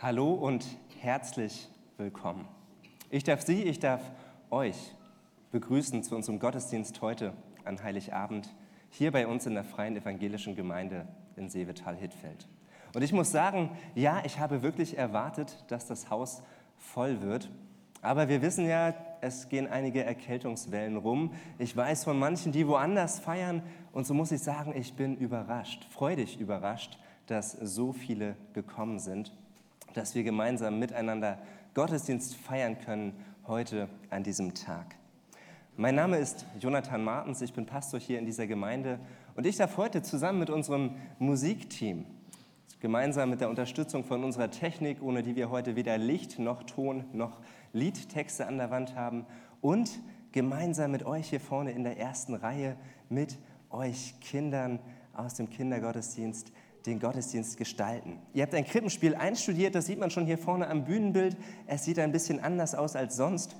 Hallo und herzlich willkommen. Ich darf Sie, ich darf euch begrüßen zu unserem Gottesdienst heute an Heiligabend hier bei uns in der Freien Evangelischen Gemeinde in Seevetal-Hittfeld. Und ich muss sagen, ja, ich habe wirklich erwartet, dass das Haus voll wird. Aber wir wissen ja, es gehen einige Erkältungswellen rum. Ich weiß von manchen, die woanders feiern. Und so muss ich sagen, ich bin überrascht, freudig überrascht, dass so viele gekommen sind dass wir gemeinsam miteinander Gottesdienst feiern können heute an diesem Tag. Mein Name ist Jonathan Martens, ich bin Pastor hier in dieser Gemeinde und ich darf heute zusammen mit unserem Musikteam, gemeinsam mit der Unterstützung von unserer Technik, ohne die wir heute weder Licht noch Ton noch Liedtexte an der Wand haben und gemeinsam mit euch hier vorne in der ersten Reihe, mit euch Kindern aus dem Kindergottesdienst, den Gottesdienst gestalten. Ihr habt ein Krippenspiel einstudiert, das sieht man schon hier vorne am Bühnenbild. Es sieht ein bisschen anders aus als sonst.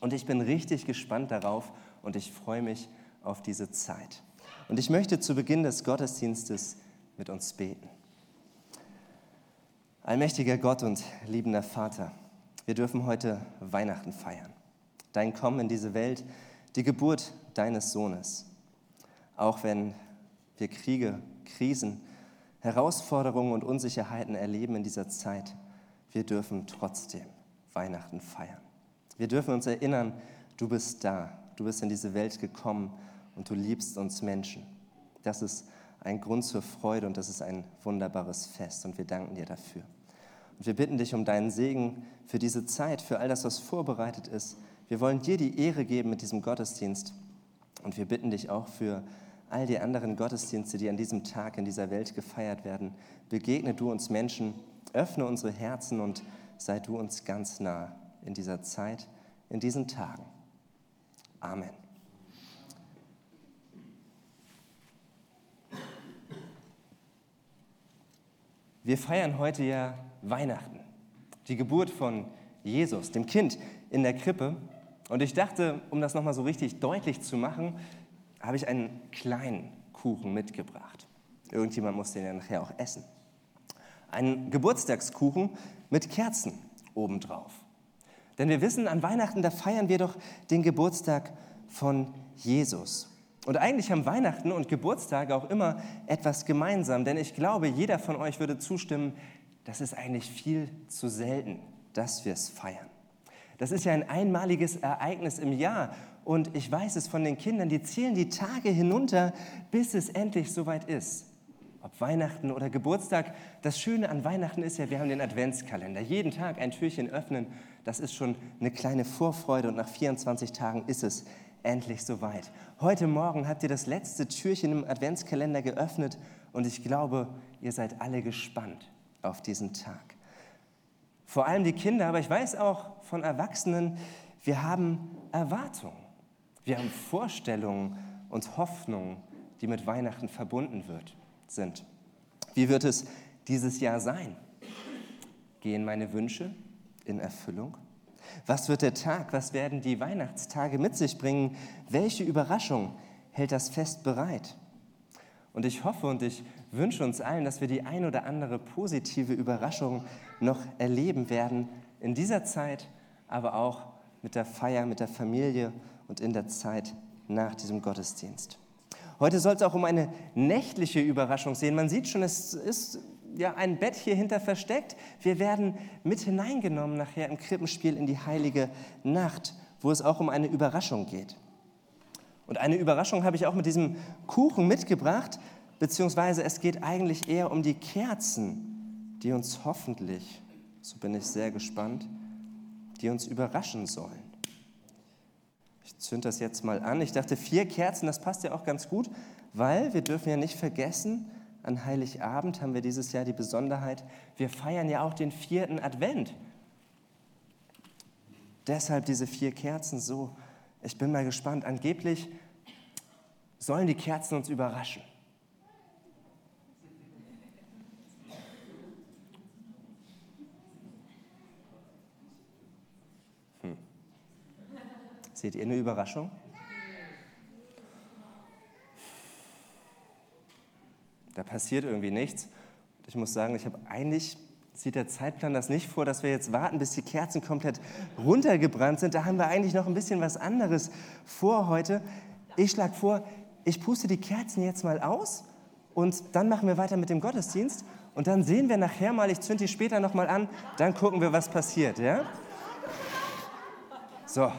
Und ich bin richtig gespannt darauf und ich freue mich auf diese Zeit. Und ich möchte zu Beginn des Gottesdienstes mit uns beten. Allmächtiger Gott und liebender Vater, wir dürfen heute Weihnachten feiern. Dein Kommen in diese Welt, die Geburt deines Sohnes. Auch wenn wir Kriege, Krisen, Herausforderungen und Unsicherheiten erleben in dieser Zeit, wir dürfen trotzdem Weihnachten feiern. Wir dürfen uns erinnern, du bist da, du bist in diese Welt gekommen und du liebst uns Menschen. Das ist ein Grund zur Freude und das ist ein wunderbares Fest und wir danken dir dafür. Und wir bitten dich um deinen Segen für diese Zeit, für all das, was vorbereitet ist. Wir wollen dir die Ehre geben mit diesem Gottesdienst und wir bitten dich auch für all die anderen Gottesdienste, die an diesem Tag in dieser Welt gefeiert werden. Begegne du uns Menschen, öffne unsere Herzen und sei du uns ganz nah in dieser Zeit, in diesen Tagen. Amen. Wir feiern heute ja Weihnachten, die Geburt von Jesus, dem Kind in der Krippe. Und ich dachte, um das nochmal so richtig deutlich zu machen, habe ich einen kleinen Kuchen mitgebracht. Irgendjemand muss den ja nachher auch essen. Einen Geburtstagskuchen mit Kerzen obendrauf. Denn wir wissen, an Weihnachten, da feiern wir doch den Geburtstag von Jesus. Und eigentlich haben Weihnachten und Geburtstage auch immer etwas gemeinsam, denn ich glaube, jeder von euch würde zustimmen, das ist eigentlich viel zu selten, dass wir es feiern. Das ist ja ein einmaliges Ereignis im Jahr und ich weiß es von den Kindern, die zählen die Tage hinunter, bis es endlich soweit ist. ob Weihnachten oder Geburtstag. Das Schöne an Weihnachten ist ja, wir haben den Adventskalender. Jeden Tag ein Türchen öffnen, das ist schon eine kleine Vorfreude und nach 24 Tagen ist es endlich soweit. Heute Morgen habt ihr das letzte Türchen im Adventskalender geöffnet und ich glaube, ihr seid alle gespannt auf diesen Tag. Vor allem die Kinder, aber ich weiß auch von Erwachsenen, wir haben Erwartungen. Wir haben Vorstellungen und Hoffnungen, die mit Weihnachten verbunden wird, sind. Wie wird es dieses Jahr sein? Gehen meine Wünsche in Erfüllung? Was wird der Tag, was werden die Weihnachtstage mit sich bringen? Welche Überraschung hält das Fest bereit? Und ich hoffe und ich wünsche uns allen, dass wir die ein oder andere positive Überraschung noch erleben werden in dieser Zeit, aber auch mit der Feier, mit der Familie und in der Zeit nach diesem Gottesdienst. Heute soll es auch um eine nächtliche Überraschung gehen. Man sieht schon, es ist ja ein Bett hier hinter versteckt. Wir werden mit hineingenommen nachher im Krippenspiel in die heilige Nacht, wo es auch um eine Überraschung geht. Und eine Überraschung habe ich auch mit diesem Kuchen mitgebracht, beziehungsweise es geht eigentlich eher um die Kerzen, die uns hoffentlich, so bin ich sehr gespannt, die uns überraschen sollen. Ich zünde das jetzt mal an. Ich dachte, vier Kerzen, das passt ja auch ganz gut, weil wir dürfen ja nicht vergessen, an Heiligabend haben wir dieses Jahr die Besonderheit, wir feiern ja auch den vierten Advent. Deshalb diese vier Kerzen so. Ich bin mal gespannt. Angeblich sollen die Kerzen uns überraschen. Seht ihr eine Überraschung? da passiert irgendwie nichts. Ich muss sagen, ich habe eigentlich sieht der Zeitplan das nicht vor, dass wir jetzt warten, bis die Kerzen komplett runtergebrannt sind. Da haben wir eigentlich noch ein bisschen was anderes vor heute. Ich schlage vor, ich puste die Kerzen jetzt mal aus und dann machen wir weiter mit dem Gottesdienst und dann sehen wir nachher mal, ich zünde die später noch mal an, dann gucken wir, was passiert, ja? So,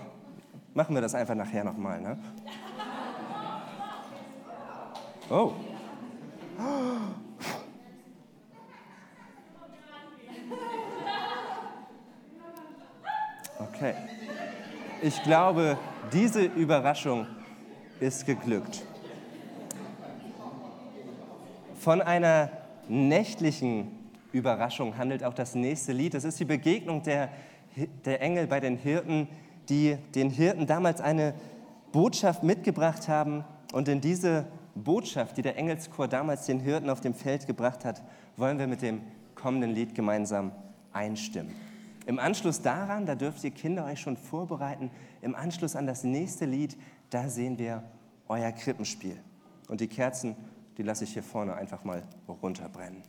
machen wir das einfach nachher noch mal, ne? Oh. Okay. Ich glaube, diese Überraschung ist geglückt. Von einer nächtlichen Überraschung handelt auch das nächste Lied. Das ist die Begegnung der, der Engel bei den Hirten, die den Hirten damals eine Botschaft mitgebracht haben. Und in diese Botschaft, die der Engelschor damals den Hirten auf dem Feld gebracht hat, wollen wir mit dem kommenden Lied gemeinsam einstimmen. Im Anschluss daran, da dürft ihr Kinder euch schon vorbereiten, im Anschluss an das nächste Lied, da sehen wir euer Krippenspiel. Und die Kerzen, die lasse ich hier vorne einfach mal runterbrennen.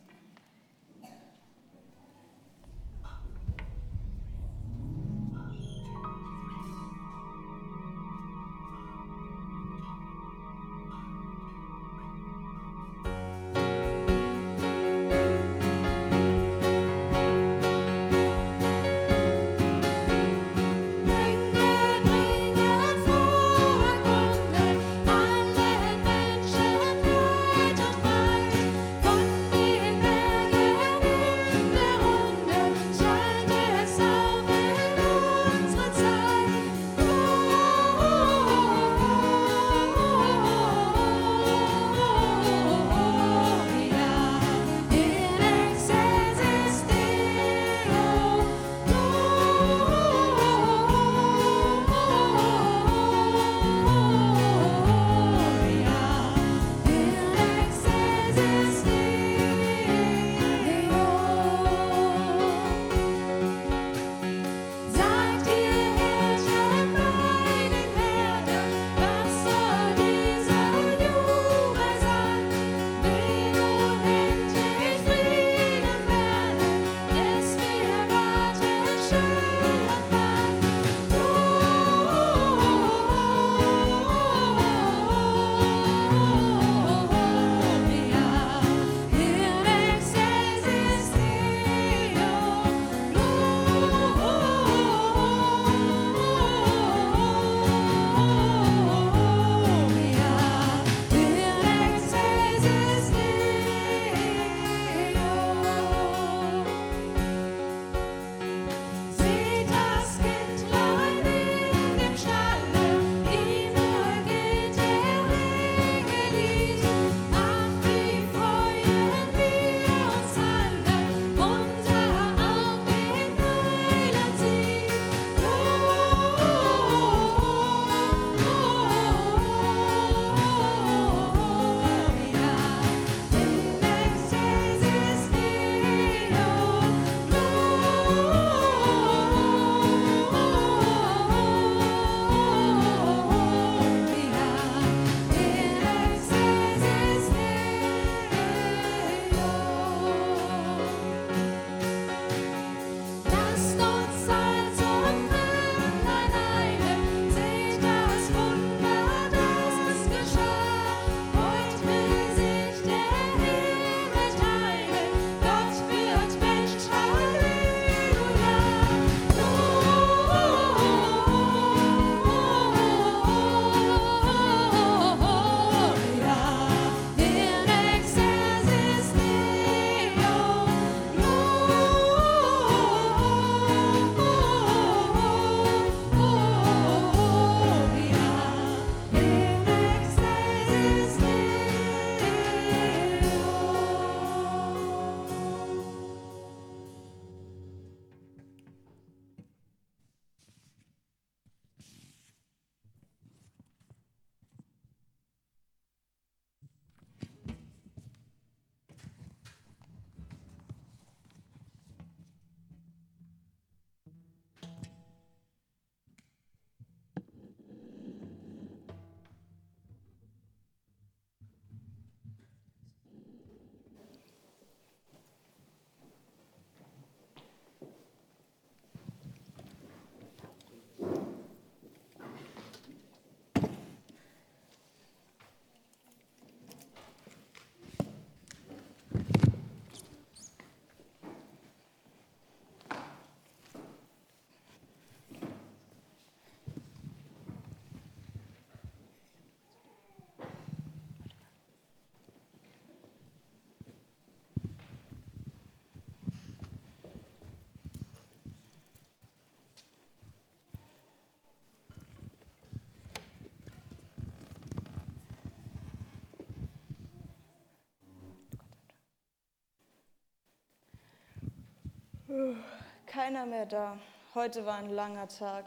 Keiner mehr da. Heute war ein langer Tag.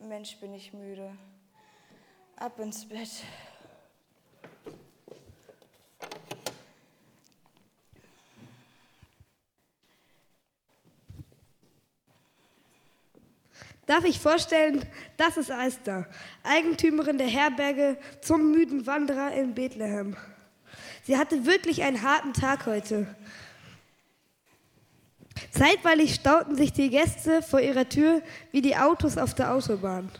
Mensch, bin ich müde. Ab ins Bett. Darf ich vorstellen, das ist Esther, Eigentümerin der Herberge zum müden Wanderer in Bethlehem. Sie hatte wirklich einen harten Tag heute. Zeitweilig stauten sich die Gäste vor ihrer Tür wie die Autos auf der Autobahn.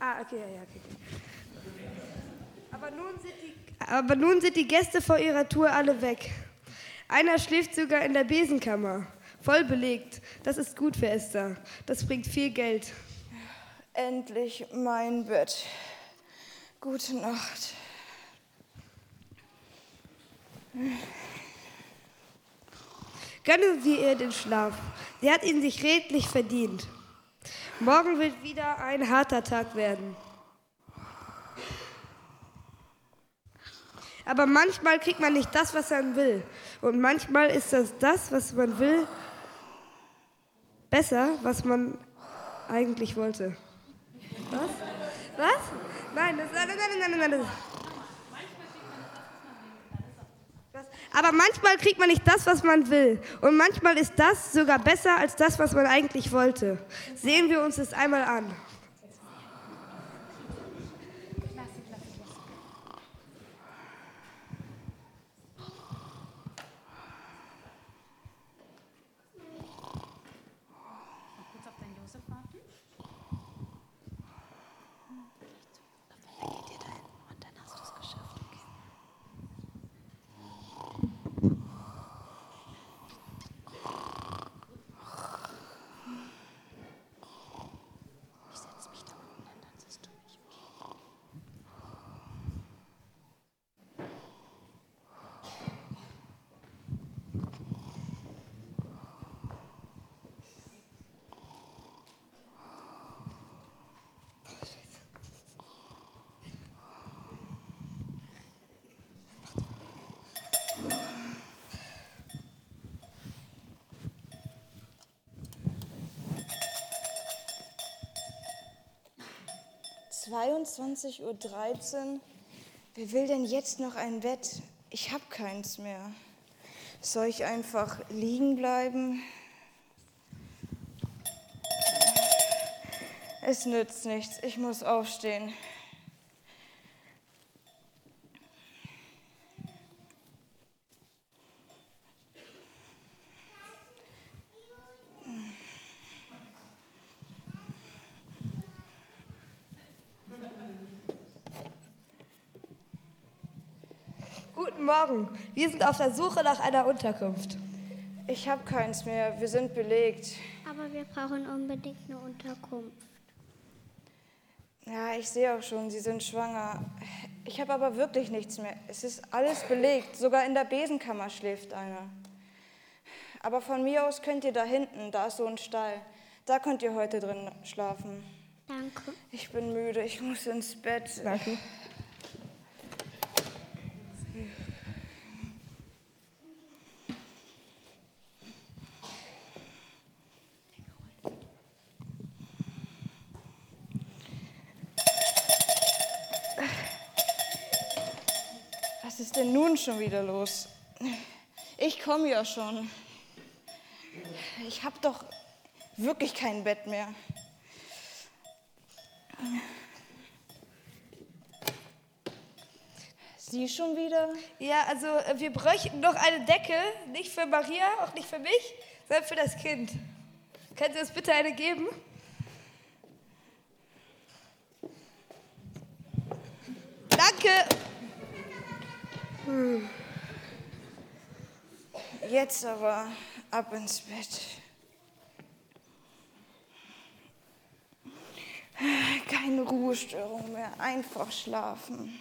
Ah, okay, ja, okay. Aber nun, sind die, aber nun sind die Gäste vor ihrer Tour alle weg. Einer schläft sogar in der Besenkammer, voll belegt. Das ist gut für Esther. Das bringt viel Geld. Endlich mein Bett. Gute Nacht. Gönnen Sie ihr den Schlaf. Sie hat ihn sich redlich verdient. Morgen wird wieder ein harter Tag werden. Aber manchmal kriegt man nicht das, was man will. Und manchmal ist das das, was man will, besser, was man eigentlich wollte. Was? Was? Nein, das, nein, nein, nein, nein, nein. nein. Aber manchmal kriegt man nicht das, was man will. Und manchmal ist das sogar besser als das, was man eigentlich wollte. Sehen wir uns das einmal an. Zweiundzwanzig Uhr. dreizehn. Wer will denn jetzt noch ein Bett? Ich habe keins mehr. Soll ich einfach liegen bleiben? Es nützt nichts. Ich muss aufstehen. Guten Morgen. Wir sind auf der Suche nach einer Unterkunft. Ich habe keins mehr. Wir sind belegt. Aber wir brauchen unbedingt eine Unterkunft. Ja, ich sehe auch schon, Sie sind schwanger. Ich habe aber wirklich nichts mehr. Es ist alles belegt. Sogar in der Besenkammer schläft einer. Aber von mir aus könnt ihr da hinten, da ist so ein Stall. Da könnt ihr heute drin schlafen. Danke. Ich bin müde, ich muss ins Bett. Danke. Was ist denn nun schon wieder los? Ich komme ja schon. Ich habe doch wirklich kein Bett mehr. Sie schon wieder? Ja, also äh, wir bräuchten noch eine Decke, nicht für Maria, auch nicht für mich, sondern für das Kind. Können Sie uns bitte eine geben? Danke. Jetzt aber ab ins Bett. Keine Ruhestörung mehr, einfach schlafen.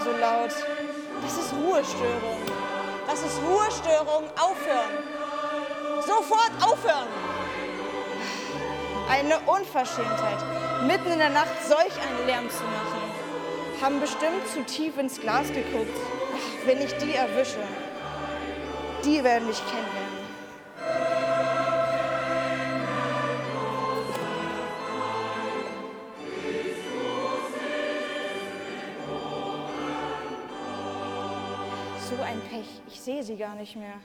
So laut? Das ist Ruhestörung. Das ist Ruhestörung. Aufhören. Sofort aufhören. Eine Unverschämtheit, mitten in der Nacht solch einen Lärm zu machen. Haben bestimmt zu tief ins Glas geguckt. Ach, wenn ich die erwische, die werden mich kennenlernen. Sehe sie gar nicht mehr.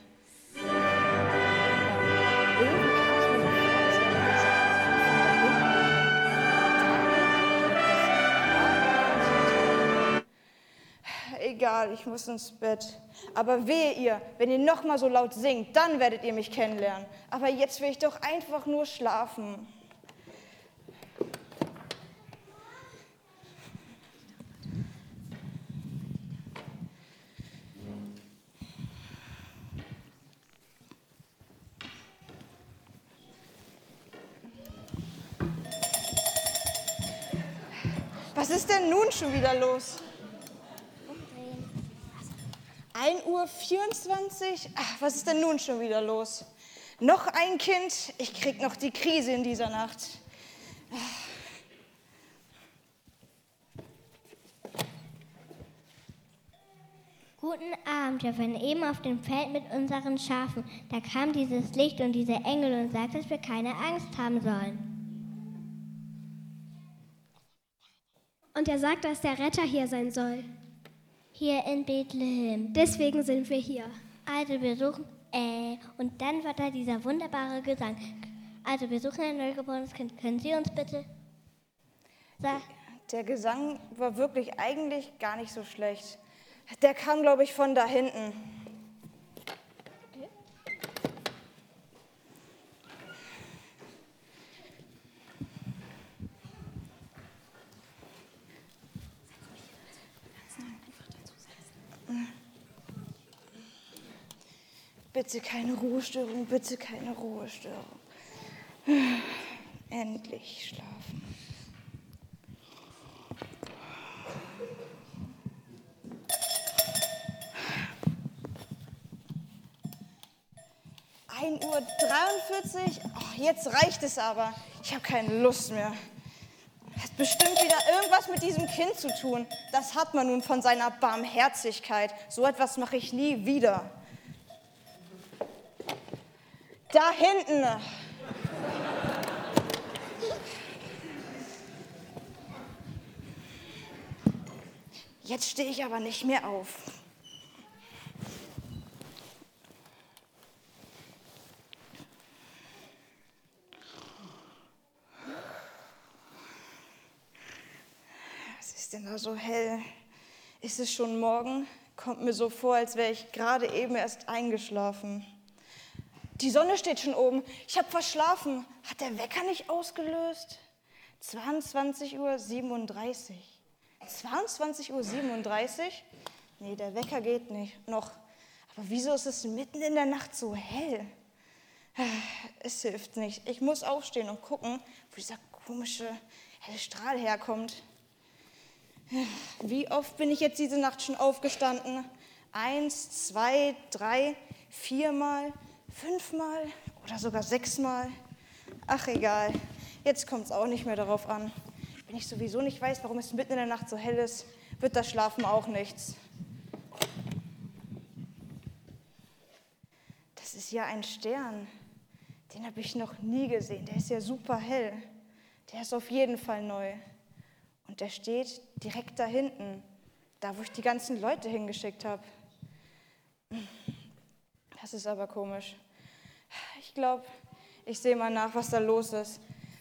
Egal, ich muss ins Bett. Aber wehe ihr, wenn ihr noch mal so laut singt, dann werdet ihr mich kennenlernen. Aber jetzt will ich doch einfach nur schlafen. Schon wieder los? 1 Uhr 24? Ach, was ist denn nun schon wieder los? Noch ein Kind? Ich krieg noch die Krise in dieser Nacht. Guten Abend, wir waren eben auf dem Feld mit unseren Schafen. Da kam dieses Licht und dieser Engel und sagte, dass wir keine Angst haben sollen. Und er sagt, dass der Retter hier sein soll. Hier in Bethlehem. Deswegen sind wir hier. Also wir suchen, äh, und dann war da dieser wunderbare Gesang. Also wir suchen ein neugeborenes Kind. Können Sie uns bitte sagen? Der Gesang war wirklich eigentlich gar nicht so schlecht. Der kam, glaube ich, von da hinten. Bitte keine Ruhestörung, bitte keine Ruhestörung. Endlich schlafen. Ein Uhr 43. Oh, jetzt reicht es aber. Ich habe keine Lust mehr. Hat bestimmt wieder irgendwas mit diesem Kind zu tun. Das hat man nun von seiner Barmherzigkeit. So etwas mache ich nie wieder. Da hinten. Jetzt stehe ich aber nicht mehr auf. Was ist denn da so hell? Ist es schon morgen? Kommt mir so vor, als wäre ich gerade eben erst eingeschlafen. Die Sonne steht schon oben. Ich habe verschlafen. Hat der Wecker nicht ausgelöst? 22.37 Uhr. 22.37 Uhr? Nee, der Wecker geht nicht noch. Aber wieso ist es mitten in der Nacht so hell? Es hilft nicht. Ich muss aufstehen und gucken, wo dieser komische helle Strahl herkommt. Wie oft bin ich jetzt diese Nacht schon aufgestanden? Eins, zwei, drei, viermal, fünfmal oder sogar sechsmal? Ach egal, jetzt kommt es auch nicht mehr darauf an. Wenn ich sowieso nicht weiß, warum es mitten in der Nacht so hell ist, wird das Schlafen auch nichts. Das ist ja ein Stern. Den habe ich noch nie gesehen. Der ist ja super hell. Der ist auf jeden Fall neu. Und der steht direkt da hinten, da wo ich die ganzen Leute hingeschickt habe. Das ist aber komisch. Ich glaube, ich sehe mal nach, was da los ist.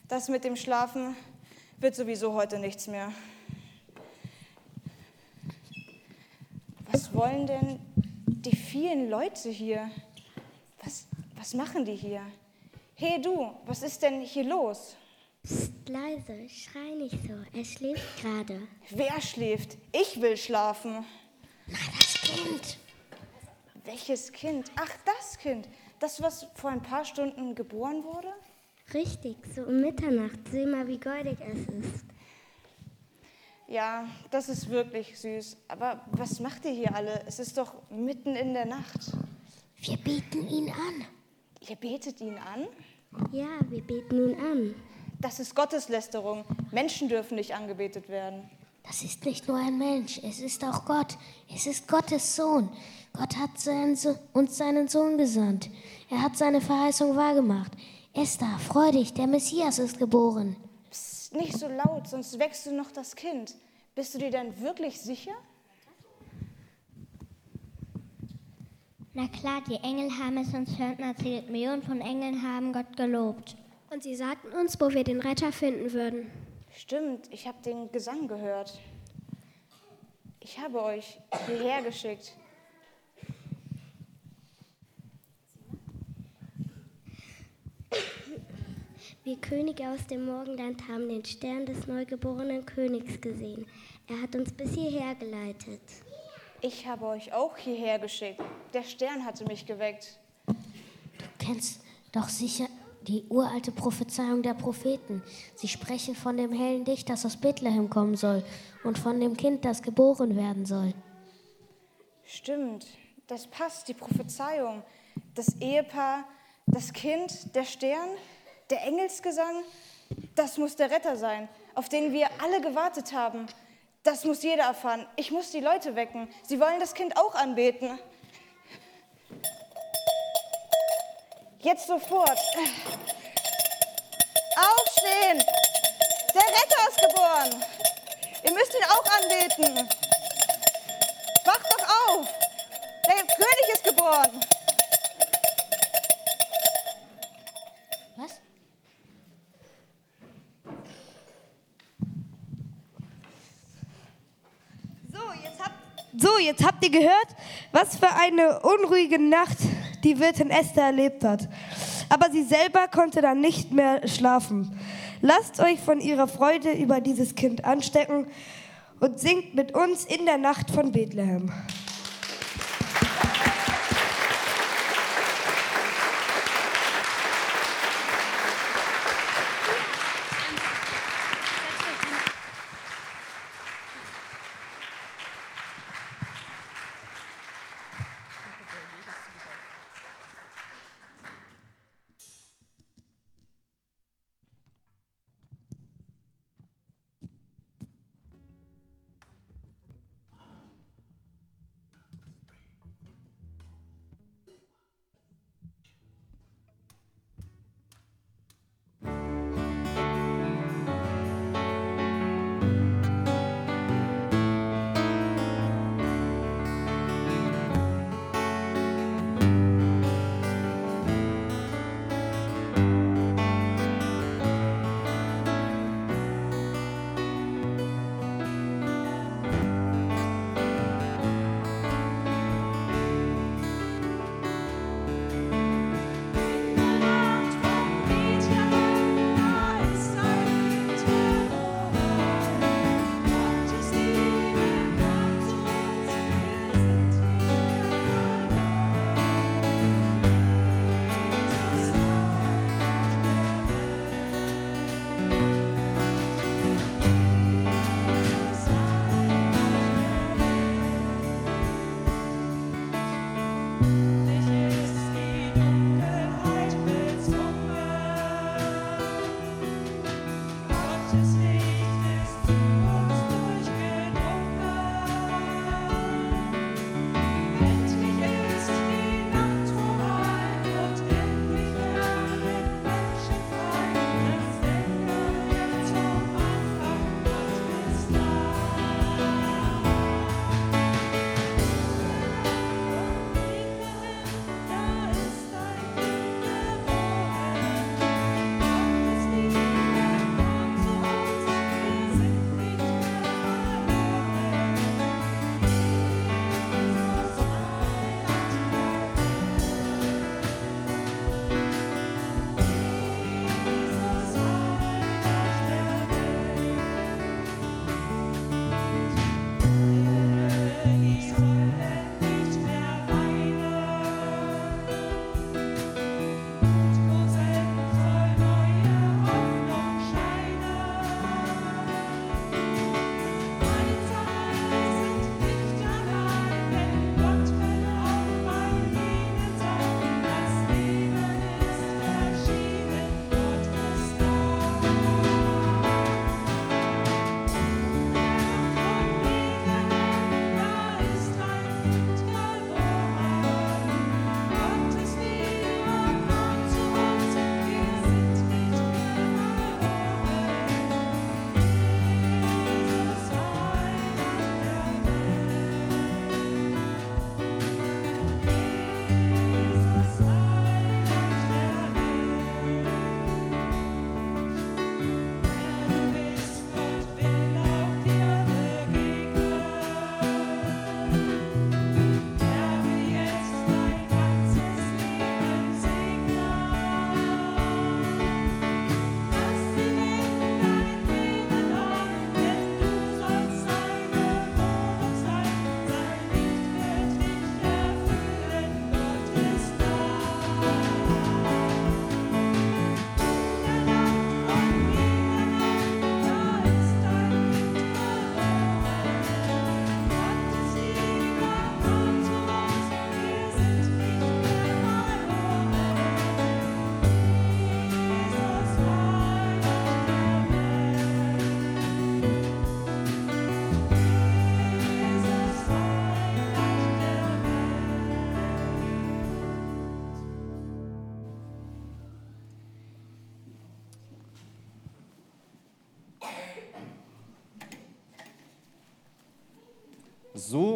Das mit dem Schlafen wird sowieso heute nichts mehr. Was wollen denn die vielen Leute hier? Was, was machen die hier? Hey du, was ist denn hier los? Psst, leise, schrei nicht so. Er schläft gerade. Wer schläft? Ich will schlafen. Na, das Kind. Welches Kind? Ach, das Kind. Das, was vor ein paar Stunden geboren wurde? Richtig, so um Mitternacht. Sieh mal, wie goldig es ist. Ja, das ist wirklich süß. Aber was macht ihr hier alle? Es ist doch mitten in der Nacht. Wir beten ihn an. Ihr betet ihn an? Ja, wir beten ihn an. Das ist Gotteslästerung. Menschen dürfen nicht angebetet werden. Das ist nicht nur ein Mensch, es ist auch Gott. Es ist Gottes Sohn. Gott hat seinen so uns seinen Sohn gesandt. Er hat seine Verheißung wahrgemacht. Esther, freu dich, der Messias ist geboren. Psst, nicht so laut, sonst wächst du noch das Kind. Bist du dir denn wirklich sicher? Na klar, die Engel haben es uns Hirten erzählt. Millionen von Engeln haben Gott gelobt. Und sie sagten uns, wo wir den Retter finden würden. Stimmt, ich habe den Gesang gehört. Ich habe euch hierher geschickt. Wir Könige aus dem Morgenland haben den Stern des neugeborenen Königs gesehen. Er hat uns bis hierher geleitet. Ich habe euch auch hierher geschickt. Der Stern hatte mich geweckt. Du kennst doch sicher die uralte Prophezeiung der Propheten. Sie sprechen von dem hellen Licht, das aus Bethlehem kommen soll und von dem Kind, das geboren werden soll. Stimmt, das passt, die Prophezeiung. Das Ehepaar, das Kind, der Stern, der Engelsgesang, das muss der Retter sein, auf den wir alle gewartet haben. Das muss jeder erfahren. Ich muss die Leute wecken. Sie wollen das Kind auch anbeten. Jetzt sofort. Aufstehen! Der Retter ist geboren. Ihr müsst ihn auch anbeten. Wacht doch auf! Der König ist geboren. Was? So jetzt, habt, so, jetzt habt ihr gehört, was für eine unruhige Nacht die Wirtin Esther erlebt hat. Aber sie selber konnte dann nicht mehr schlafen. Lasst euch von ihrer Freude über dieses Kind anstecken und singt mit uns in der Nacht von Bethlehem.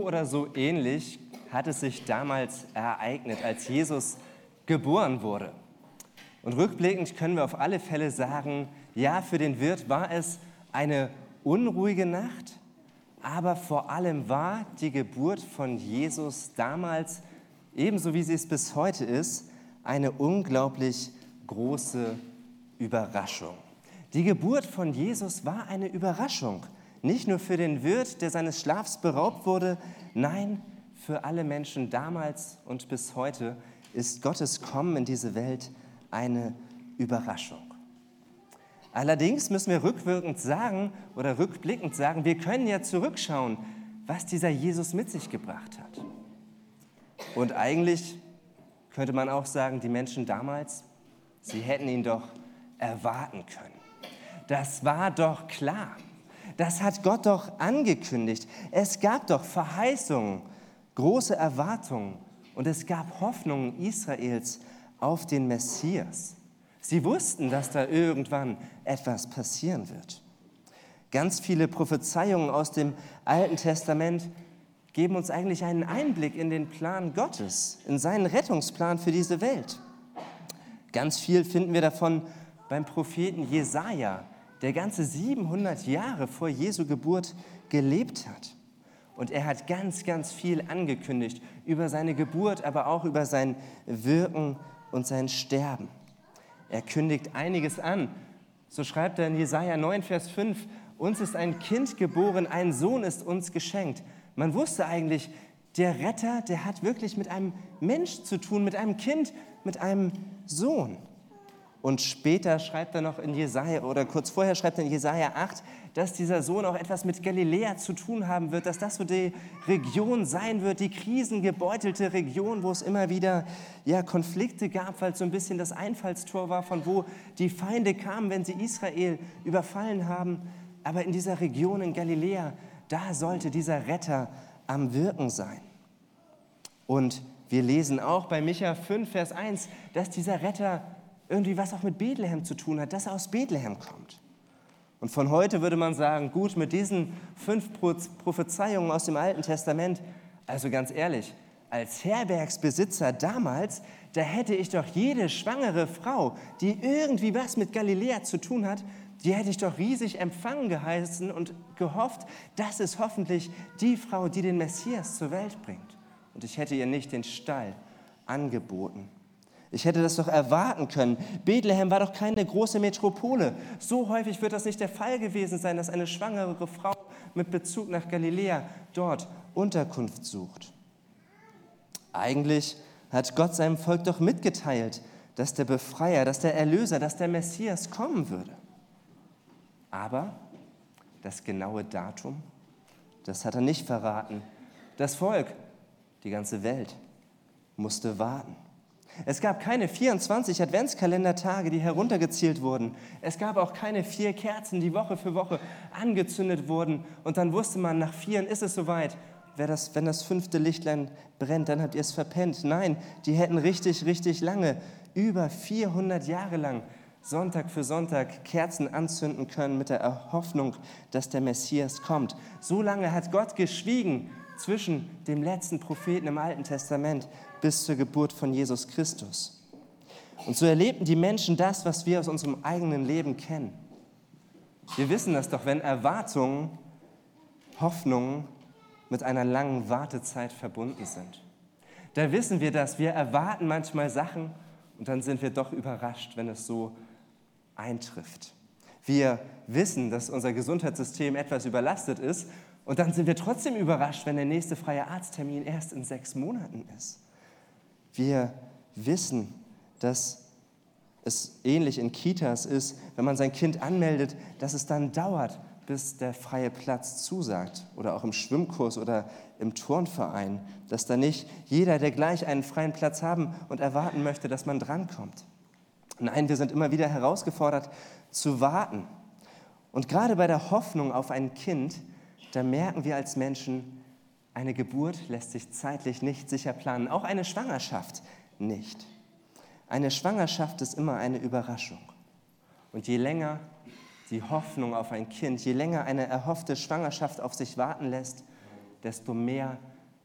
Oder so ähnlich hat es sich damals ereignet, als Jesus geboren wurde. Und rückblickend können wir auf alle Fälle sagen, ja, für den Wirt war es eine unruhige Nacht, aber vor allem war die Geburt von Jesus damals, ebenso wie sie es bis heute ist, eine unglaublich große Überraschung. Die Geburt von Jesus war eine Überraschung, nicht nur für den Wirt, der seines Schlafs beraubt wurde, nein, für alle Menschen damals und bis heute ist Gottes Kommen in diese Welt eine Überraschung. Allerdings müssen wir rückwirkend sagen oder rückblickend sagen, wir können ja zurückschauen, was dieser Jesus mit sich gebracht hat. Und eigentlich könnte man auch sagen, die Menschen damals, sie hätten ihn doch erwarten können. Das war doch klar. Das hat Gott doch angekündigt. Es gab doch Verheißungen, große Erwartungen und es gab Hoffnungen Israels auf den Messias. Sie wussten, dass da irgendwann etwas passieren wird. Ganz viele Prophezeiungen aus dem Alten Testament geben uns eigentlich einen Einblick in den Plan Gottes, in seinen Rettungsplan für diese Welt. Ganz viel finden wir davon beim Propheten Jesaja, der ganze 700 Jahre vor Jesu Geburt gelebt hat. Und er hat ganz, ganz viel angekündigt über seine Geburt, aber auch über sein Wirken und sein Sterben. Er kündigt einiges an. So schreibt er in Jesaja 9, Vers 5, uns ist ein Kind geboren, ein Sohn ist uns geschenkt. Man wusste eigentlich, der Retter, der hat wirklich mit einem Mensch zu tun, mit einem Kind, mit einem Sohn. Und später schreibt er noch in Jesaja, oder kurz vorher schreibt er in Jesaja 8, dass dieser Sohn auch etwas mit Galiläa zu tun haben wird, dass das so die Region sein wird, die krisengebeutelte Region, wo es immer wieder ja, Konflikte gab, weil es so ein bisschen das Einfallstor war, von wo die Feinde kamen, wenn sie Israel überfallen haben. Aber in dieser Region in Galiläa, da sollte dieser Retter am Wirken sein. Und wir lesen auch bei Micha 5, Vers 1, dass dieser Retter irgendwie was auch mit Bethlehem zu tun hat, dass er aus Bethlehem kommt. Und von heute würde man sagen, gut, mit diesen fünf Prophezeiungen aus dem Alten Testament, also ganz ehrlich, als Herbergsbesitzer damals, da hätte ich doch jede schwangere Frau, die irgendwie was mit Galiläa zu tun hat, die hätte ich doch riesig empfangen geheißen und gehofft, das ist hoffentlich die Frau, die den Messias zur Welt bringt. Und ich hätte ihr nicht den Stall angeboten. Ich hätte das doch erwarten können. Bethlehem war doch keine große Metropole. So häufig wird das nicht der Fall gewesen sein, dass eine schwangere Frau mit Bezug nach Galiläa dort Unterkunft sucht. Eigentlich hat Gott seinem Volk doch mitgeteilt, dass der Befreier, dass der Erlöser, dass der Messias kommen würde. Aber das genaue Datum, das hat er nicht verraten. Das Volk, die ganze Welt, musste warten. Es gab keine 24 Adventskalendertage, die heruntergezielt wurden. Es gab auch keine vier Kerzen, die Woche für Woche angezündet wurden. Und dann wusste man, nach vieren ist es soweit. Das, wenn das fünfte Lichtlein brennt, dann habt ihr es verpennt. Nein, die hätten richtig, richtig lange, über 400 Jahre lang, Sonntag für Sonntag Kerzen anzünden können mit der Hoffnung, dass der Messias kommt. So lange hat Gott geschwiegen zwischen dem letzten Propheten im Alten Testament bis zur Geburt von Jesus Christus. Und so erlebten die Menschen das, was wir aus unserem eigenen Leben kennen. Wir wissen das doch, wenn Erwartungen, Hoffnungen mit einer langen Wartezeit verbunden sind. Da wissen wir das. Wir erwarten manchmal Sachen und dann sind wir doch überrascht, wenn es so eintrifft. Wir wissen, dass unser Gesundheitssystem etwas überlastet ist und dann sind wir trotzdem überrascht, wenn der nächste freie Arzttermin erst in sechs Monaten ist. Wir wissen, dass es ähnlich in Kitas ist, wenn man sein Kind anmeldet, dass es dann dauert, bis der freie Platz zusagt. Oder auch im Schwimmkurs oder im Turnverein, dass da nicht jeder, der gleich einen freien Platz haben und erwarten möchte, dass man drankommt. Nein, wir sind immer wieder herausgefordert zu warten. Und gerade bei der Hoffnung auf ein Kind, da merken wir als Menschen, eine Geburt lässt sich zeitlich nicht sicher planen, auch eine Schwangerschaft nicht. Eine Schwangerschaft ist immer eine Überraschung. Und je länger die Hoffnung auf ein Kind, je länger eine erhoffte Schwangerschaft auf sich warten lässt, desto mehr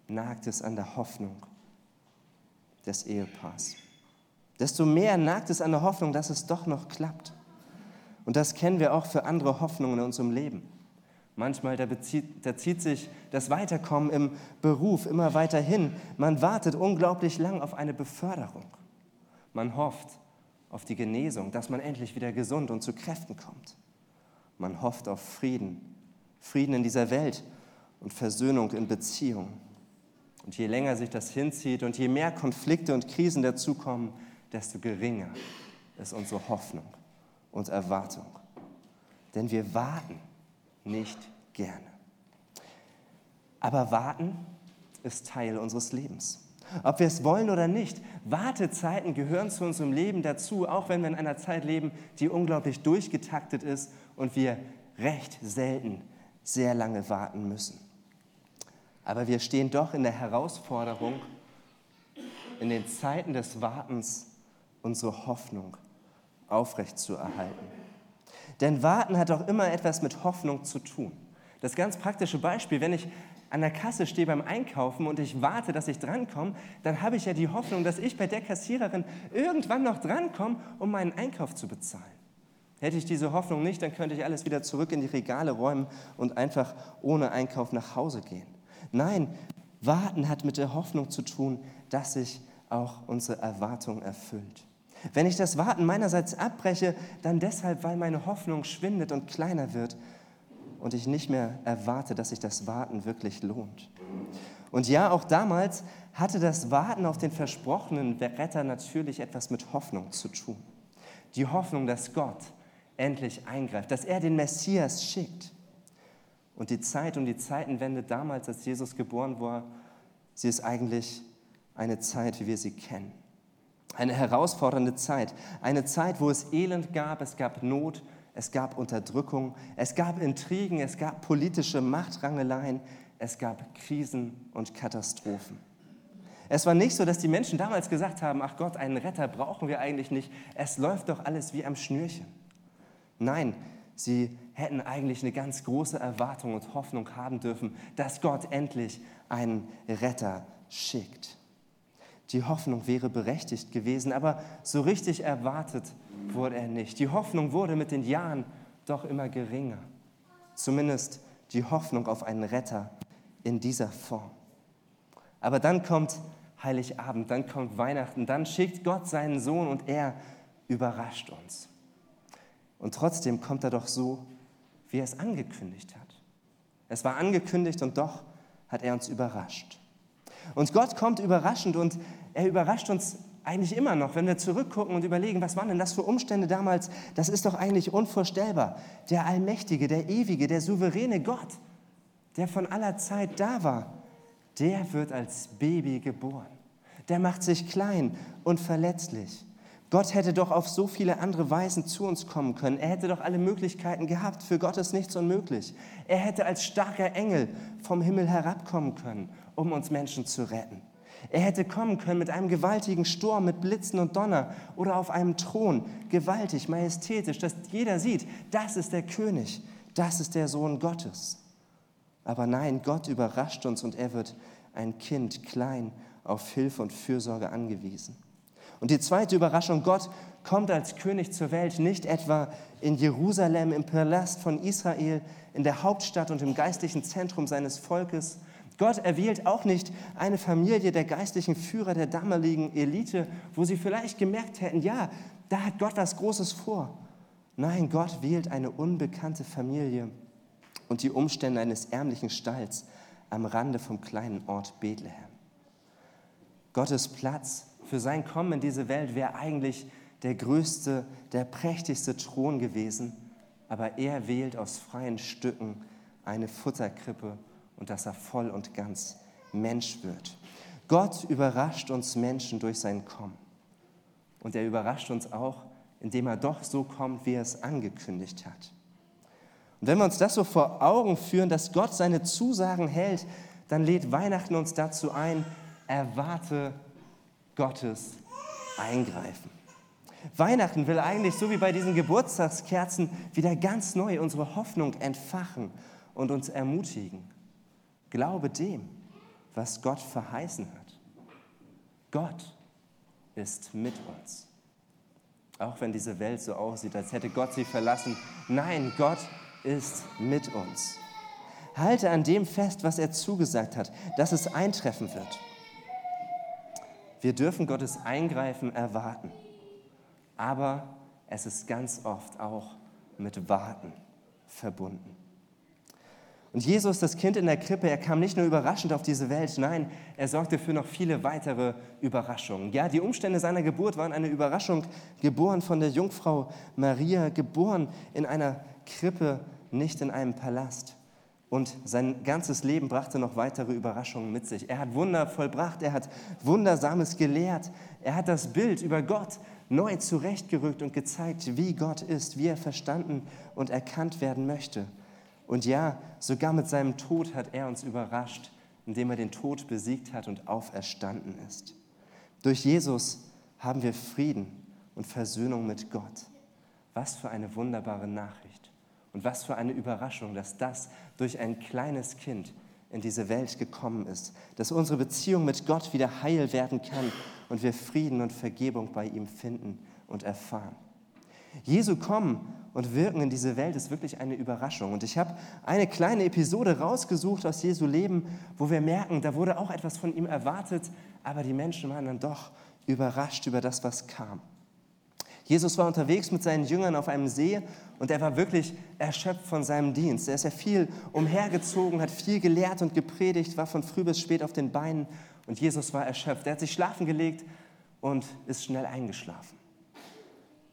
nagt es an der Hoffnung des Ehepaars. Desto mehr nagt es an der Hoffnung, dass es doch noch klappt. Und das kennen wir auch für andere Hoffnungen in unserem Leben. Manchmal da, bezieht, da zieht sich das Weiterkommen im Beruf immer weiter hin. Man wartet unglaublich lang auf eine Beförderung. Man hofft auf die Genesung, dass man endlich wieder gesund und zu Kräften kommt. Man hofft auf Frieden, Frieden in dieser Welt und Versöhnung in Beziehungen. Und je länger sich das hinzieht und je mehr Konflikte und Krisen dazukommen, desto geringer ist unsere Hoffnung und Erwartung. Denn wir warten nicht gerne. Aber warten ist Teil unseres Lebens. Ob wir es wollen oder nicht, Wartezeiten gehören zu unserem Leben dazu, auch wenn wir in einer Zeit leben, die unglaublich durchgetaktet ist und wir recht selten sehr lange warten müssen. Aber wir stehen doch in der Herausforderung, in den Zeiten des Wartens unsere Hoffnung aufrechtzuerhalten. Denn Warten hat auch immer etwas mit Hoffnung zu tun. Das ganz praktische Beispiel, wenn ich an der Kasse stehe beim Einkaufen und ich warte, dass ich drankomme, dann habe ich ja die Hoffnung, dass ich bei der Kassiererin irgendwann noch drankomme, um meinen Einkauf zu bezahlen. Hätte ich diese Hoffnung nicht, dann könnte ich alles wieder zurück in die Regale räumen und einfach ohne Einkauf nach Hause gehen. Nein, warten hat mit der Hoffnung zu tun, dass sich auch unsere Erwartung erfüllt. Wenn ich das Warten meinerseits abbreche, dann deshalb, weil meine Hoffnung schwindet und kleiner wird und ich nicht mehr erwarte, dass sich das Warten wirklich lohnt. Und ja, auch damals hatte das Warten auf den versprochenen Retter natürlich etwas mit Hoffnung zu tun. Die Hoffnung, dass Gott endlich eingreift, dass er den Messias schickt. Und die Zeit und die Zeitenwende damals, als Jesus geboren war, sie ist eigentlich eine Zeit, wie wir sie kennen. Eine herausfordernde Zeit. Eine Zeit, wo es Elend gab, es gab Not, es gab Unterdrückung, es gab Intrigen, es gab politische Machtrangeleien, es gab Krisen und Katastrophen. Es war nicht so, dass die Menschen damals gesagt haben, ach Gott, einen Retter brauchen wir eigentlich nicht, es läuft doch alles wie am Schnürchen. Nein, sie hätten eigentlich eine ganz große Erwartung und Hoffnung haben dürfen, dass Gott endlich einen Retter schickt. Die Hoffnung wäre berechtigt gewesen, aber so richtig erwartet wurde er nicht. Die Hoffnung wurde mit den Jahren doch immer geringer. Zumindest die Hoffnung auf einen Retter in dieser Form. Aber dann kommt Heiligabend, dann kommt Weihnachten, dann schickt Gott seinen Sohn und er überrascht uns. Und trotzdem kommt er doch so, wie er es angekündigt hat. Es war angekündigt und doch hat er uns überrascht. Und Gott kommt überraschend und er überrascht uns eigentlich immer noch, wenn wir zurückgucken und überlegen, was waren denn das für Umstände damals? Das ist doch eigentlich unvorstellbar. Der allmächtige, der ewige, der souveräne Gott, der von aller Zeit da war, der wird als Baby geboren. Der macht sich klein und verletzlich. Gott hätte doch auf so viele andere Weisen zu uns kommen können. Er hätte doch alle Möglichkeiten gehabt. Für Gott ist nichts unmöglich. Er hätte als starker Engel vom Himmel herabkommen können, um uns Menschen zu retten. Er hätte kommen können mit einem gewaltigen Sturm, mit Blitzen und Donner oder auf einem Thron, gewaltig, majestätisch, dass jeder sieht, das ist der König, das ist der Sohn Gottes. Aber nein, Gott überrascht uns und er wird ein Kind klein auf Hilfe und Fürsorge angewiesen. Und die zweite Überraschung, Gott kommt als König zur Welt, nicht etwa in Jerusalem, im Palast von Israel, in der Hauptstadt und im geistlichen Zentrum seines Volkes, Gott erwählt auch nicht eine Familie der geistlichen Führer der damaligen Elite, wo sie vielleicht gemerkt hätten, ja, da hat Gott was Großes vor. Nein, Gott wählt eine unbekannte Familie und die Umstände eines ärmlichen Stalls am Rande vom kleinen Ort Bethlehem. Gottes Platz für sein Kommen in diese Welt wäre eigentlich der größte, der prächtigste Thron gewesen, aber er wählt aus freien Stücken eine Futterkrippe und dass er voll und ganz Mensch wird. Gott überrascht uns Menschen durch sein Kommen. Und er überrascht uns auch, indem er doch so kommt, wie er es angekündigt hat. Und wenn wir uns das so vor Augen führen, dass Gott seine Zusagen hält, dann lädt Weihnachten uns dazu ein, erwarte Gottes Eingreifen. Weihnachten will eigentlich, so wie bei diesen Geburtstagskerzen, wieder ganz neu unsere Hoffnung entfachen und uns ermutigen. Glaube dem, was Gott verheißen hat. Gott ist mit uns. Auch wenn diese Welt so aussieht, als hätte Gott sie verlassen. Nein, Gott ist mit uns. Halte an dem fest, was er zugesagt hat, dass es eintreffen wird. Wir dürfen Gottes Eingreifen erwarten, aber es ist ganz oft auch mit Warten verbunden. Und Jesus, das Kind in der Krippe, er kam nicht nur überraschend auf diese Welt, nein, er sorgte für noch viele weitere Überraschungen. Ja, die Umstände seiner Geburt waren eine Überraschung, geboren von der Jungfrau Maria, geboren in einer Krippe, nicht in einem Palast. Und sein ganzes Leben brachte noch weitere Überraschungen mit sich. Er hat Wunder vollbracht, er hat Wundersames gelehrt, er hat das Bild über Gott neu zurechtgerückt und gezeigt, wie Gott ist, wie er verstanden und erkannt werden möchte. Und ja, sogar mit seinem Tod hat er uns überrascht, indem er den Tod besiegt hat und auferstanden ist. Durch Jesus haben wir Frieden und Versöhnung mit Gott. Was für eine wunderbare Nachricht und was für eine Überraschung, dass das durch ein kleines Kind in diese Welt gekommen ist, dass unsere Beziehung mit Gott wieder heil werden kann und wir Frieden und Vergebung bei ihm finden und erfahren. Jesu Kommen und Wirken in diese Welt ist wirklich eine Überraschung. Und ich habe eine kleine Episode rausgesucht aus Jesu Leben, wo wir merken, da wurde auch etwas von ihm erwartet, aber die Menschen waren dann doch überrascht über das, was kam. Jesus war unterwegs mit seinen Jüngern auf einem See und er war wirklich erschöpft von seinem Dienst. Er ist ja viel umhergezogen, hat viel gelehrt und gepredigt, war von früh bis spät auf den Beinen und Jesus war erschöpft. Er hat sich schlafen gelegt und ist schnell eingeschlafen.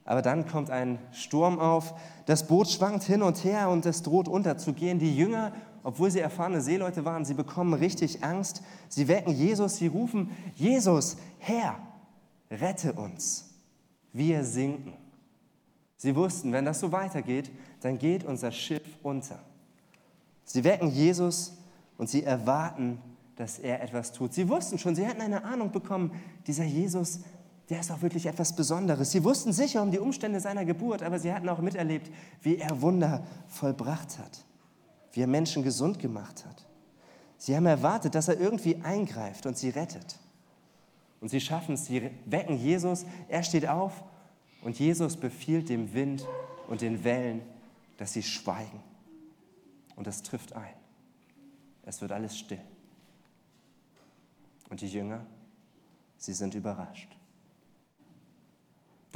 Aber dann kommt ein Sturm auf, das Boot schwankt hin und her und es droht unterzugehen. Die Jünger, obwohl sie erfahrene Seeleute waren, sie bekommen richtig Angst. Sie wecken Jesus, sie rufen, Jesus, Herr, rette uns. Wir sinken. Sie wussten, wenn das so weitergeht, dann geht unser Schiff unter. Sie wecken Jesus und sie erwarten, dass er etwas tut. Sie wussten schon, sie hatten eine Ahnung bekommen, dieser Jesus der ist auch wirklich etwas Besonderes. Sie wussten sicher um die Umstände seiner Geburt, aber sie hatten auch miterlebt, wie er Wunder vollbracht hat, wie er Menschen gesund gemacht hat. Sie haben erwartet, dass er irgendwie eingreift und sie rettet. Und sie schaffen es, sie wecken Jesus, er steht auf und Jesus befiehlt dem Wind und den Wellen, dass sie schweigen. Und das trifft ein. Es wird alles still. Und die Jünger, sie sind überrascht.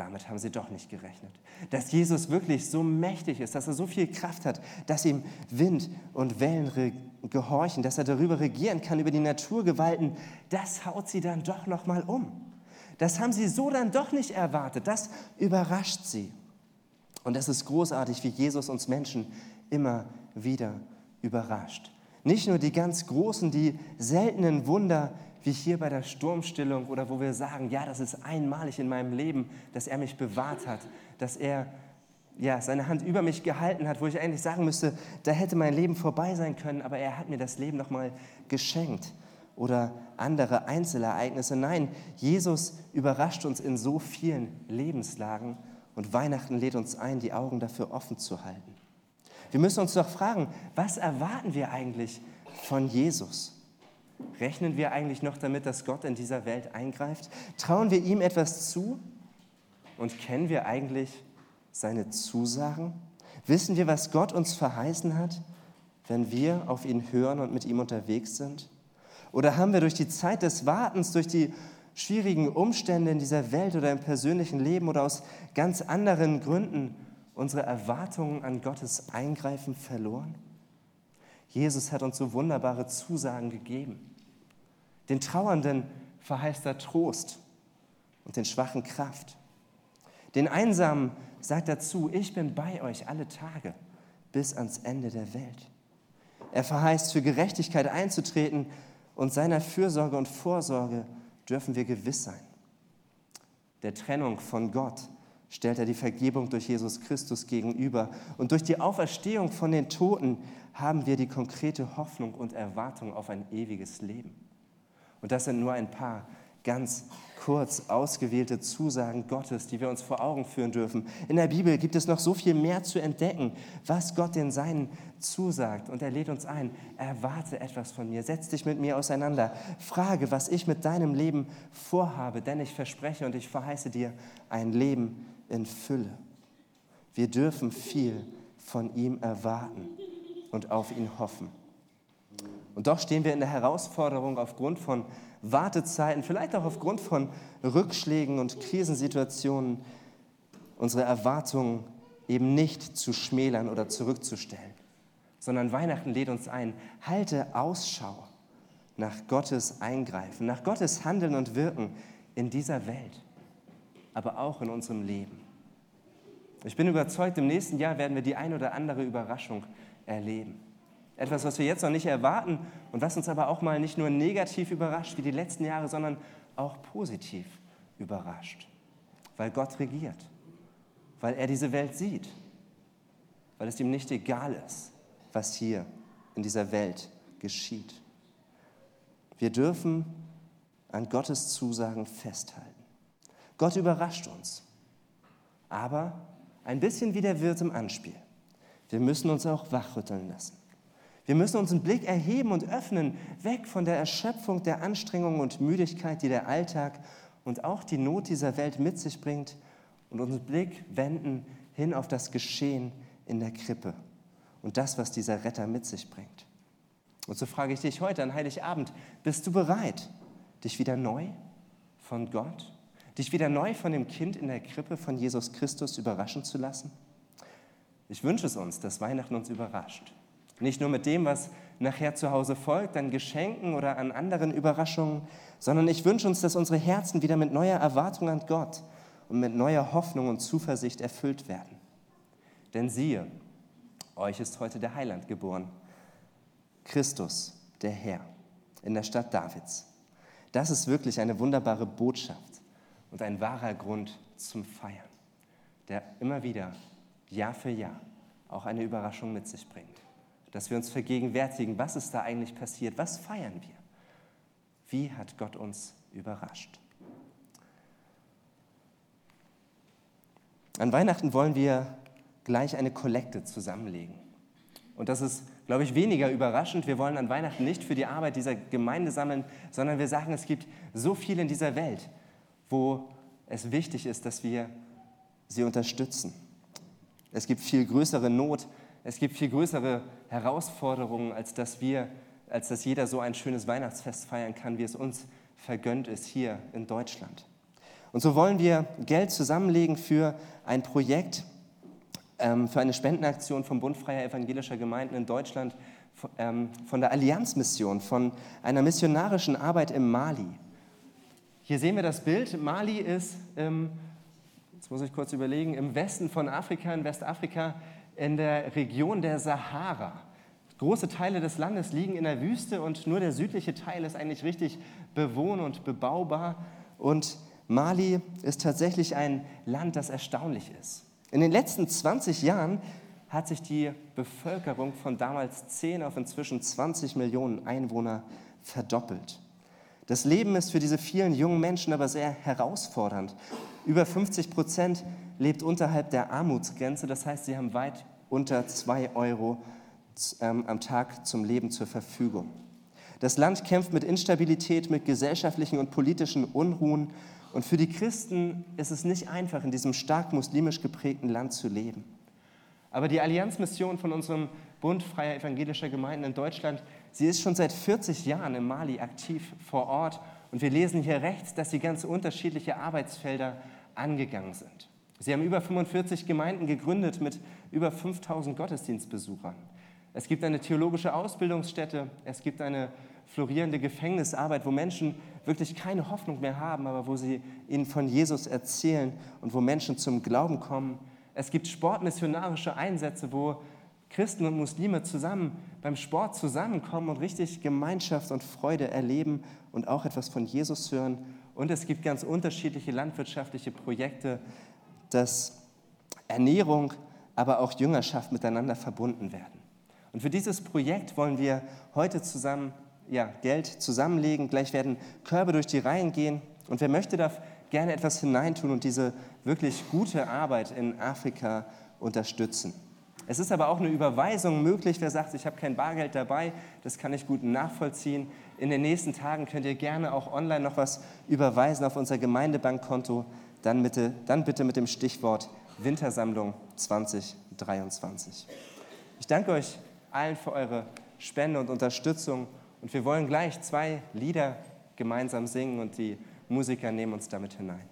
Damit haben sie doch nicht gerechnet. Dass Jesus wirklich so mächtig ist, dass er so viel Kraft hat, dass ihm Wind und Wellen gehorchen, dass er darüber regieren kann, über die Naturgewalten, das haut sie dann doch noch mal um. Das haben sie so dann doch nicht erwartet. Das überrascht sie. Und es ist großartig, wie Jesus uns Menschen immer wieder überrascht. Nicht nur die ganz großen, die seltenen Wunder, wie hier bei der Sturmstillung oder wo wir sagen, ja, das ist einmalig in meinem Leben, dass er mich bewahrt hat, dass er ja, seine Hand über mich gehalten hat, wo ich eigentlich sagen müsste, da hätte mein Leben vorbei sein können, aber er hat mir das Leben nochmal geschenkt. Oder andere Einzelereignisse. Nein, Jesus überrascht uns in so vielen Lebenslagen und Weihnachten lädt uns ein, die Augen dafür offen zu halten. Wir müssen uns doch fragen, was erwarten wir eigentlich von Jesus? Rechnen wir eigentlich noch damit, dass Gott in dieser Welt eingreift? Trauen wir ihm etwas zu? Und kennen wir eigentlich seine Zusagen? Wissen wir, was Gott uns verheißen hat, wenn wir auf ihn hören und mit ihm unterwegs sind? Oder haben wir durch die Zeit des Wartens, durch die schwierigen Umstände in dieser Welt oder im persönlichen Leben oder aus ganz anderen Gründen unsere Erwartungen an Gottes Eingreifen verloren? Jesus hat uns so wunderbare Zusagen gegeben. Den Trauernden verheißt er Trost und den Schwachen Kraft. Den Einsamen sagt er zu, ich bin bei euch alle Tage bis ans Ende der Welt. Er verheißt, für Gerechtigkeit einzutreten und seiner Fürsorge und Vorsorge dürfen wir gewiss sein. Der Trennung von Gott stellt er die Vergebung durch Jesus Christus gegenüber. Und durch die Auferstehung von den Toten haben wir die konkrete Hoffnung und Erwartung auf ein ewiges Leben. Und das sind nur ein paar ganz kurz ausgewählte Zusagen Gottes, die wir uns vor Augen führen dürfen. In der Bibel gibt es noch so viel mehr zu entdecken, was Gott den Seinen zusagt. Und er lädt uns ein, erwarte etwas von mir, setz dich mit mir auseinander, frage, was ich mit deinem Leben vorhabe, denn ich verspreche und ich verheiße dir ein Leben in Fülle. Wir dürfen viel von ihm erwarten und auf ihn hoffen. Und doch stehen wir in der Herausforderung aufgrund von Wartezeiten, vielleicht auch aufgrund von Rückschlägen und Krisensituationen, unsere Erwartungen eben nicht zu schmälern oder zurückzustellen, sondern Weihnachten lädt uns ein, halte Ausschau nach Gottes Eingreifen, nach Gottes Handeln und Wirken in dieser Welt, aber auch in unserem Leben. Ich bin überzeugt, im nächsten Jahr werden wir die ein oder andere Überraschung erleben. Etwas, was wir jetzt noch nicht erwarten und was uns aber auch mal nicht nur negativ überrascht wie die letzten Jahre, sondern auch positiv überrascht. Weil Gott regiert, weil er diese Welt sieht, weil es ihm nicht egal ist, was hier in dieser Welt geschieht. Wir dürfen an Gottes Zusagen festhalten. Gott überrascht uns, aber ein bisschen wie der Wirt im Anspiel. Wir müssen uns auch wachrütteln lassen. Wir müssen unseren Blick erheben und öffnen, weg von der Erschöpfung, der Anstrengung und Müdigkeit, die der Alltag und auch die Not dieser Welt mit sich bringt und unseren Blick wenden hin auf das Geschehen in der Krippe und das, was dieser Retter mit sich bringt. Und so frage ich dich heute an Heiligabend, bist du bereit, dich wieder neu von Gott, dich wieder neu von dem Kind in der Krippe von Jesus Christus überraschen zu lassen? Ich wünsche es uns, dass Weihnachten uns überrascht nicht nur mit dem, was nachher zu Hause folgt, an Geschenken oder an anderen Überraschungen, sondern ich wünsche uns, dass unsere Herzen wieder mit neuer Erwartung an Gott und mit neuer Hoffnung und Zuversicht erfüllt werden. Denn siehe, euch ist heute der Heiland geboren, Christus, der Herr, in der Stadt Davids. Das ist wirklich eine wunderbare Botschaft und ein wahrer Grund zum Feiern, der immer wieder, Jahr für Jahr, auch eine Überraschung mit sich bringt dass wir uns vergegenwärtigen, was ist da eigentlich passiert, was feiern wir, wie hat Gott uns überrascht. An Weihnachten wollen wir gleich eine Kollekte zusammenlegen. Und das ist, glaube ich, weniger überraschend. Wir wollen an Weihnachten nicht für die Arbeit dieser Gemeinde sammeln, sondern wir sagen, es gibt so viel in dieser Welt, wo es wichtig ist, dass wir sie unterstützen. Es gibt viel größere Not, es gibt viel größere Herausforderungen, als dass wir, als dass jeder so ein schönes Weihnachtsfest feiern kann, wie es uns vergönnt ist hier in Deutschland. Und so wollen wir Geld zusammenlegen für ein Projekt, ähm, für eine Spendenaktion vom Bund Freier Evangelischer Gemeinden in Deutschland, ähm, von der Allianzmission, von einer missionarischen Arbeit im Mali. Hier sehen wir das Bild. Mali ist, jetzt muss ich kurz überlegen, im Westen von Afrika, in Westafrika, in der Region der Sahara. Große Teile des Landes liegen in der Wüste und nur der südliche Teil ist eigentlich richtig bewohnt und bebaubar. Und Mali ist tatsächlich ein Land, das erstaunlich ist. In den letzten 20 Jahren hat sich die Bevölkerung von damals 10 auf inzwischen 20 Millionen Einwohner verdoppelt. Das Leben ist für diese vielen jungen Menschen aber sehr herausfordernd. Über 50 Prozent lebt unterhalb der Armutsgrenze, das heißt, sie haben weit unter zwei Euro ähm, am Tag zum Leben zur Verfügung. Das Land kämpft mit Instabilität, mit gesellschaftlichen und politischen Unruhen. Und für die Christen ist es nicht einfach, in diesem stark muslimisch geprägten Land zu leben. Aber die Allianzmission von unserem Bund freier evangelischer Gemeinden in Deutschland, sie ist schon seit 40 Jahren in Mali aktiv vor Ort. Und wir lesen hier rechts, dass sie ganz unterschiedliche Arbeitsfelder angegangen sind. Sie haben über 45 Gemeinden gegründet mit über 5000 Gottesdienstbesuchern. Es gibt eine theologische Ausbildungsstätte, es gibt eine florierende Gefängnisarbeit, wo Menschen wirklich keine Hoffnung mehr haben, aber wo sie ihnen von Jesus erzählen und wo Menschen zum Glauben kommen. Es gibt sportmissionarische Einsätze, wo Christen und Muslime zusammen beim Sport zusammenkommen und richtig Gemeinschaft und Freude erleben und auch etwas von Jesus hören. Und es gibt ganz unterschiedliche landwirtschaftliche Projekte, dass Ernährung, aber auch Jüngerschaft miteinander verbunden werden. Und für dieses Projekt wollen wir heute zusammen ja, Geld zusammenlegen. Gleich werden Körbe durch die Reihen gehen. Und wer möchte, darf gerne etwas hineintun und diese wirklich gute Arbeit in Afrika unterstützen. Es ist aber auch eine Überweisung möglich. Wer sagt, ich habe kein Bargeld dabei, das kann ich gut nachvollziehen. In den nächsten Tagen könnt ihr gerne auch online noch was überweisen auf unser Gemeindebankkonto. Dann bitte, dann bitte mit dem Stichwort Wintersammlung 2023. Ich danke euch allen für eure Spende und Unterstützung und wir wollen gleich zwei Lieder gemeinsam singen und die Musiker nehmen uns damit hinein.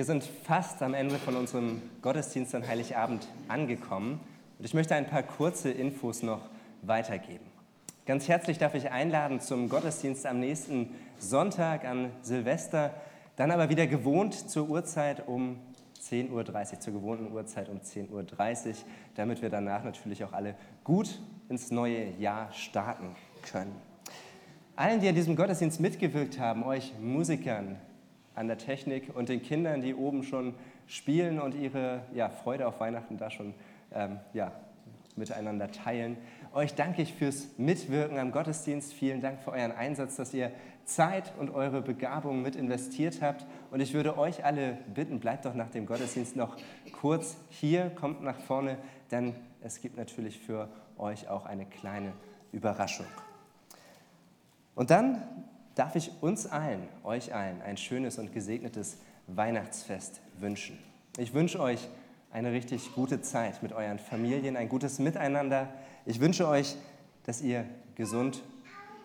Wir sind fast am Ende von unserem Gottesdienst an Heiligabend angekommen und ich möchte ein paar kurze Infos noch weitergeben. Ganz herzlich darf ich einladen zum Gottesdienst am nächsten Sonntag an Silvester, dann aber wieder gewohnt zur Uhrzeit um 10.30 Uhr, zur gewohnten Uhrzeit um 10.30 Uhr, damit wir danach natürlich auch alle gut ins neue Jahr starten können. Allen, die an diesem Gottesdienst mitgewirkt haben, euch Musikern, an der Technik und den Kindern, die oben schon spielen und ihre ja, Freude auf Weihnachten da schon ähm, ja, miteinander teilen. Euch danke ich fürs Mitwirken am Gottesdienst. Vielen Dank für euren Einsatz, dass ihr Zeit und eure Begabung mit investiert habt. Und ich würde euch alle bitten, bleibt doch nach dem Gottesdienst noch kurz hier, kommt nach vorne, denn es gibt natürlich für euch auch eine kleine Überraschung. Und dann darf ich uns allen, euch allen, ein schönes und gesegnetes Weihnachtsfest wünschen. Ich wünsche euch eine richtig gute Zeit mit euren Familien, ein gutes Miteinander. Ich wünsche euch, dass ihr gesund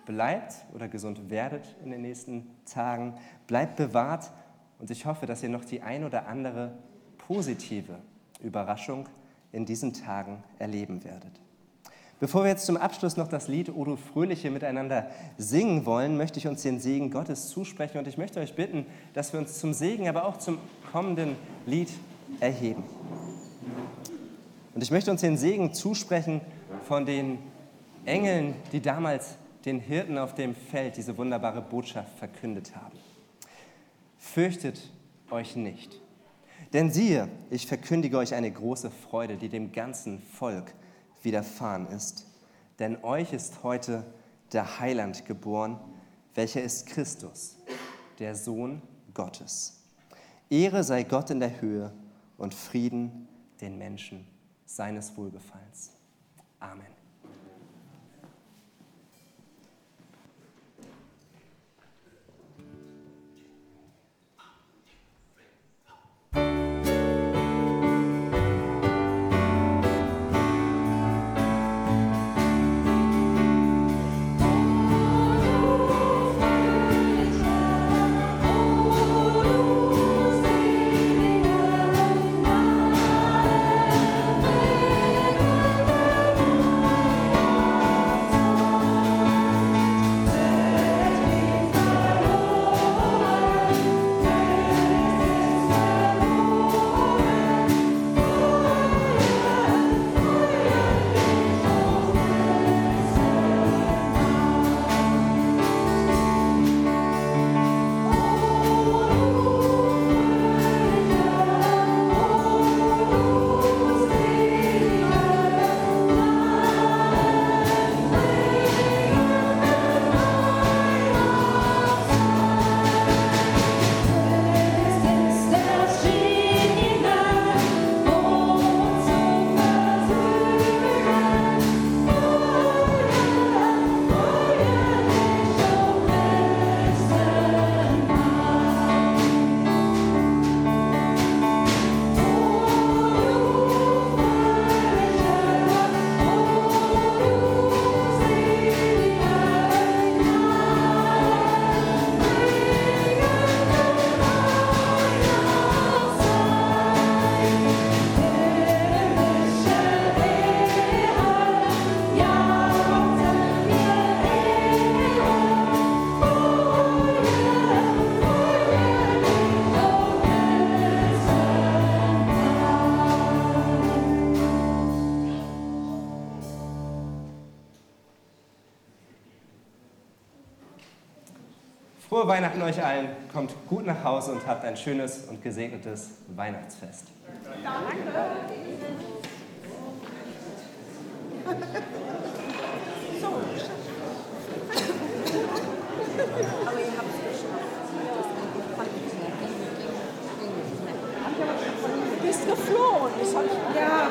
bleibt oder gesund werdet in den nächsten Tagen. Bleibt bewahrt und ich hoffe, dass ihr noch die ein oder andere positive Überraschung in diesen Tagen erleben werdet. Bevor wir jetzt zum Abschluss noch das Lied O du Fröhliche miteinander singen wollen, möchte ich uns den Segen Gottes zusprechen und ich möchte euch bitten, dass wir uns zum Segen, aber auch zum kommenden Lied erheben. Und ich möchte uns den Segen zusprechen von den Engeln, die damals den Hirten auf dem Feld diese wunderbare Botschaft verkündet haben. Fürchtet euch nicht, denn siehe, ich verkündige euch eine große Freude, die dem ganzen Volk widerfahren ist. Denn euch ist heute der Heiland geboren, welcher ist Christus, der Sohn Gottes. Ehre sei Gott in der Höhe und Frieden den Menschen seines Wohlgefallens. Amen. Euch allen, kommt gut nach Hause und habt ein schönes und gesegnetes Weihnachtsfest. Danke. So. Aber ihr habt es geschafft. Du bist geflohen. Ja,